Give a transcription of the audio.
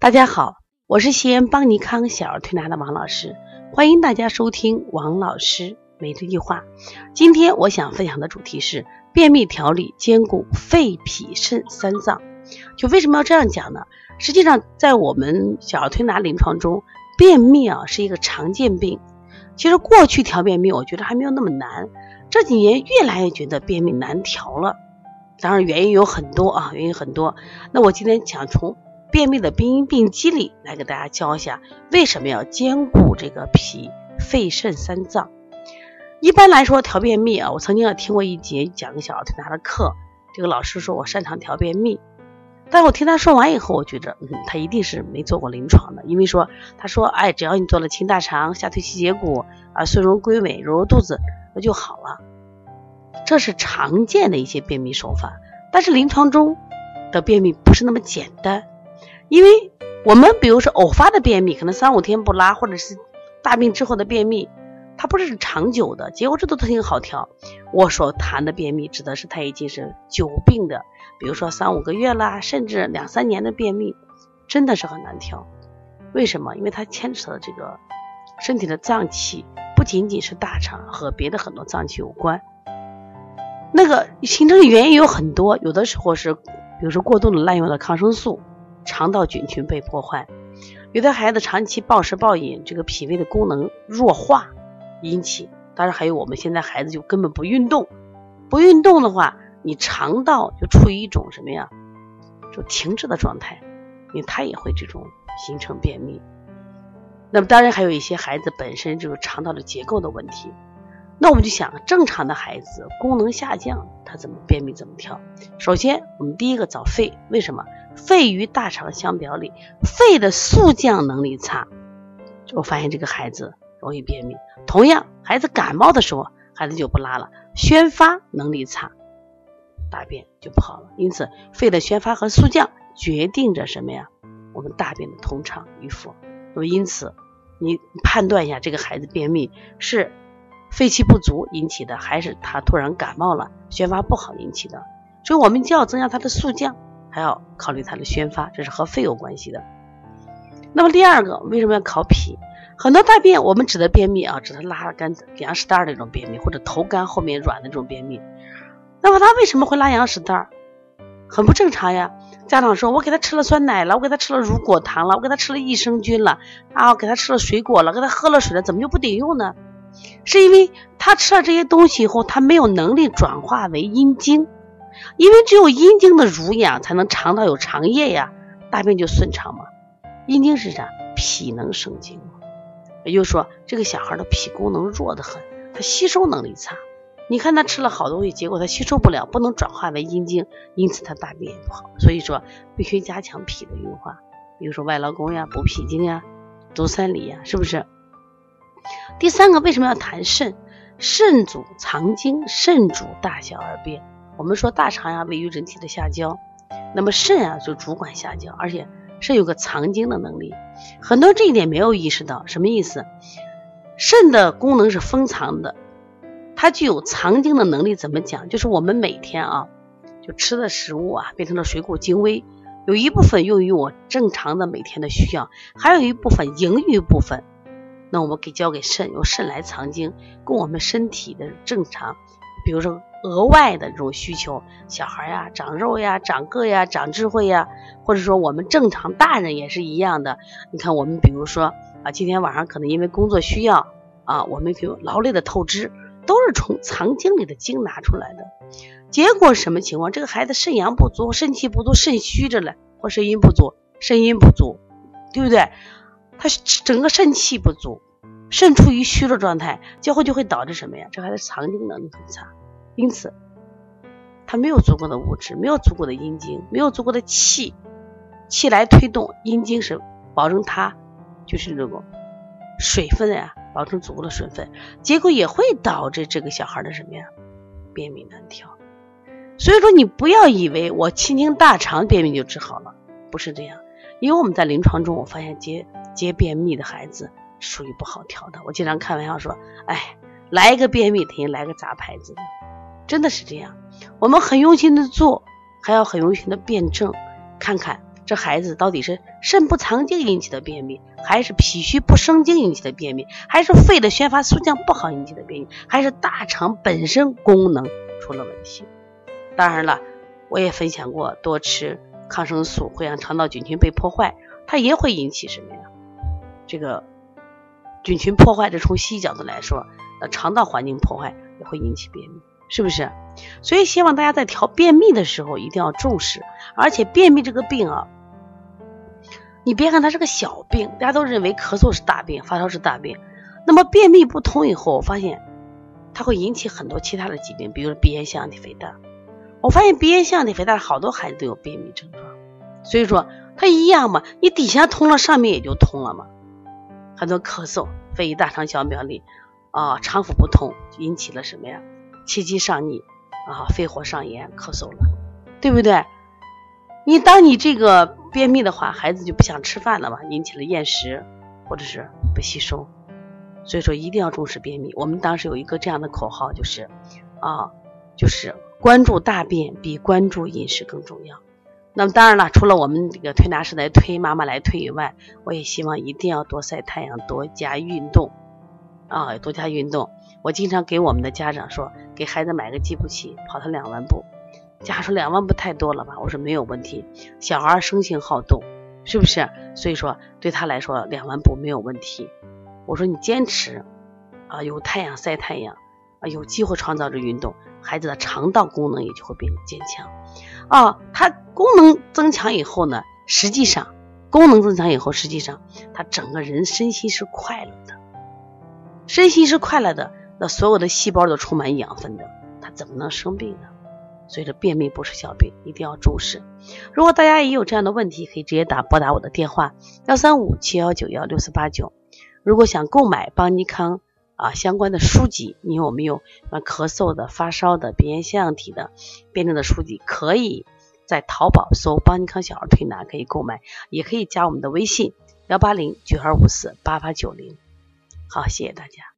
大家好，我是西安邦尼康小儿推拿的王老师，欢迎大家收听王老师每日一话。今天我想分享的主题是便秘调理兼顾肺脾肾三脏。就为什么要这样讲呢？实际上，在我们小儿推拿临床中，便秘啊是一个常见病。其实过去调便秘，我觉得还没有那么难。这几年越来越觉得便秘难调了。当然原因有很多啊，原因很多。那我今天想从便秘的病因病机理来给大家教一下，为什么要兼顾这个脾肺肾三脏。一般来说，调便秘啊，我曾经也听过一节讲个小儿推拿的课，这个老师说我擅长调便秘，但我听他说完以后，我觉得嗯，他一定是没做过临床的，因为说他说哎，只要你做了清大肠、下推七节骨啊、顺荣归尾、揉揉肚子，那就好了。这是常见的一些便秘手法，但是临床中的便秘不是那么简单。因为我们比如说偶发的便秘，可能三五天不拉，或者是大病之后的便秘，它不是长久的，结果这都特挺好调。我所谈的便秘，指的是它已经是久病的，比如说三五个月啦，甚至两三年的便秘，真的是很难调。为什么？因为它牵扯的这个身体的脏器，不仅仅是大肠和别的很多脏器有关。那个形成的原因有很多，有的时候是，比如说过度的滥用的抗生素。肠道菌群被破坏，有的孩子长期暴食暴饮，这个脾胃的功能弱化引起。当然还有我们现在孩子就根本不运动，不运动的话，你肠道就处于一种什么呀，就停滞的状态，因为它也会这种形成便秘。那么当然还有一些孩子本身就是肠道的结构的问题。那我们就想，正常的孩子功能下降，他怎么便秘怎么调？首先，我们第一个找肺，为什么？肺与大肠相表里，肺的速降能力差，就发现这个孩子容易便秘。同样，孩子感冒的时候，孩子就不拉了，宣发能力差，大便就不好了。因此，肺的宣发和速降决定着什么呀？我们大便的通畅与否。那么，因此你判断一下，这个孩子便秘是肺气不足引起的，还是他突然感冒了，宣发不好引起的？所以我们就要增加他的速降。还要考虑它的宣发，这是和肺有关系的。那么第二个，为什么要考脾？很多大便我们指的便秘啊，指的拉干羊屎蛋儿的这种便秘，或者头干后面软的这种便秘。那么他为什么会拉羊屎蛋儿？很不正常呀。家长说，我给他吃了酸奶了，我给他吃了乳果糖了，我给他吃了益生菌了，啊，给他吃了水果了，给他喝了水了，怎么就不顶用呢？是因为他吃了这些东西以后，他没有能力转化为阴精。因为只有阴经的濡养，才能肠道有肠液呀，大便就顺畅嘛。阴经是啥？脾能生精嘛。也就是说，这个小孩的脾功能弱得很，他吸收能力差。你看他吃了好东西，结果他吸收不了，不能转化为阴经，因此他大便也不好。所以说，必须加强脾的运化，比如说外劳宫呀、补脾经呀、足三里呀，是不是？第三个，为什么要谈肾？肾主藏精，肾主大小二便。我们说大肠呀位于人体的下焦，那么肾啊就主管下焦，而且肾有个藏精的能力。很多人这一点没有意识到，什么意思？肾的功能是封藏的，它具有藏精的能力。怎么讲？就是我们每天啊，就吃的食物啊，变成了水谷精微，有一部分用于我正常的每天的需要，还有一部分盈余部分，那我们给交给肾，由肾来藏精，供我们身体的正常。比如说额外的这种需求，小孩呀长肉呀、长个呀、长智慧呀，或者说我们正常大人也是一样的。你看我们比如说啊，今天晚上可能因为工作需要啊，我们就劳累的透支，都是从藏经里的精拿出来的。结果什么情况？这个孩子肾阳不足、肾气不足、肾虚着了，或肾阴不足、肾阴不足，对不对？他整个肾气不足，肾处于虚弱状态，最后就会导致什么呀？这孩子藏经能力很差。因此，他没有足够的物质，没有足够的阴精，没有足够的气，气来推动阴精是保证它就是这种水分呀，保证足够的水分，结果也会导致这个小孩的什么呀，便秘难调。所以说，你不要以为我清清大肠便秘就治好了，不是这样。因为我们在临床中，我发现接接便秘的孩子属于不好调的。我经常开玩笑说，哎，来一个便秘，等于来个杂牌子的。真的是这样，我们很用心的做，还要很用心的辩证，看看这孩子到底是肾不藏精引起的便秘，还是脾虚不生精引起的便秘，还是肺的宣发速降不好引起的便秘，还是大肠本身功能出了问题？当然了，我也分享过，多吃抗生素会让肠道菌群被破坏，它也会引起什么呀？这个菌群破坏，这从西医角度来说，呃，肠道环境破坏也会引起便秘。是不是？所以希望大家在调便秘的时候一定要重视，而且便秘这个病啊，你别看它是个小病，大家都认为咳嗽是大病，发烧是大病，那么便秘不通以后，我发现它会引起很多其他的疾病，比如鼻炎、腺体肥大。我发现鼻炎、腺体肥大好多孩子都有便秘症状，所以说它一样嘛，你底下通了，上面也就通了嘛。很多咳嗽、肺大肠小表里啊，肠腑不通，引起了什么呀？气机上逆啊，肺火上炎，咳嗽了，对不对？你当你这个便秘的话，孩子就不想吃饭了嘛，引起了厌食或者是不吸收，所以说一定要重视便秘。我们当时有一个这样的口号，就是啊，就是关注大便比关注饮食更重要。那么当然了，除了我们这个推拿师来推，妈妈来推以外，我也希望一定要多晒太阳，多加运动啊，多加运动。我经常给我们的家长说，给孩子买个计步器，跑他两万步。家长说两万步太多了吧？我说没有问题，小孩生性好动，是不是？所以说对他来说两万步没有问题。我说你坚持啊，有太阳晒太阳啊，有机会创造着运动，孩子的肠道功能也就会变得坚强啊。他功能增强以后呢，实际上功能增强以后，实际上他整个人身心是快乐的，身心是快乐的。那所有的细胞都充满养分的，他怎么能生病呢？所以说便秘不是小病，一定要重视。如果大家也有这样的问题，可以直接打拨打我的电话幺三五七幺九幺六四八九。如果想购买邦尼康啊相关的书籍，你有没有啊咳嗽的、发烧的、鼻炎、腺样体的辩证的书籍，可以在淘宝搜邦尼康小儿推拿可以购买，也可以加我们的微信幺八零九二五四八八九零。好，谢谢大家。